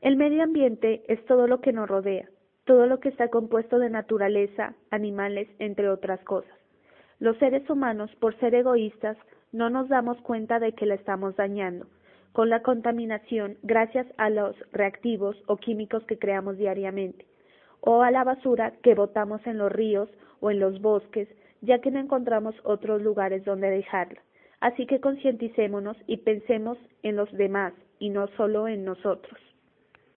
El medio ambiente es todo lo que nos rodea, todo lo que está compuesto de naturaleza, animales, entre otras cosas. Los seres humanos, por ser egoístas, no nos damos cuenta de que la estamos dañando con la contaminación gracias a los reactivos o químicos que creamos diariamente, o a la basura que botamos en los ríos o en los bosques, ya que no encontramos otros lugares donde dejarla. Así que concienticémonos y pensemos en los demás y no solo en nosotros.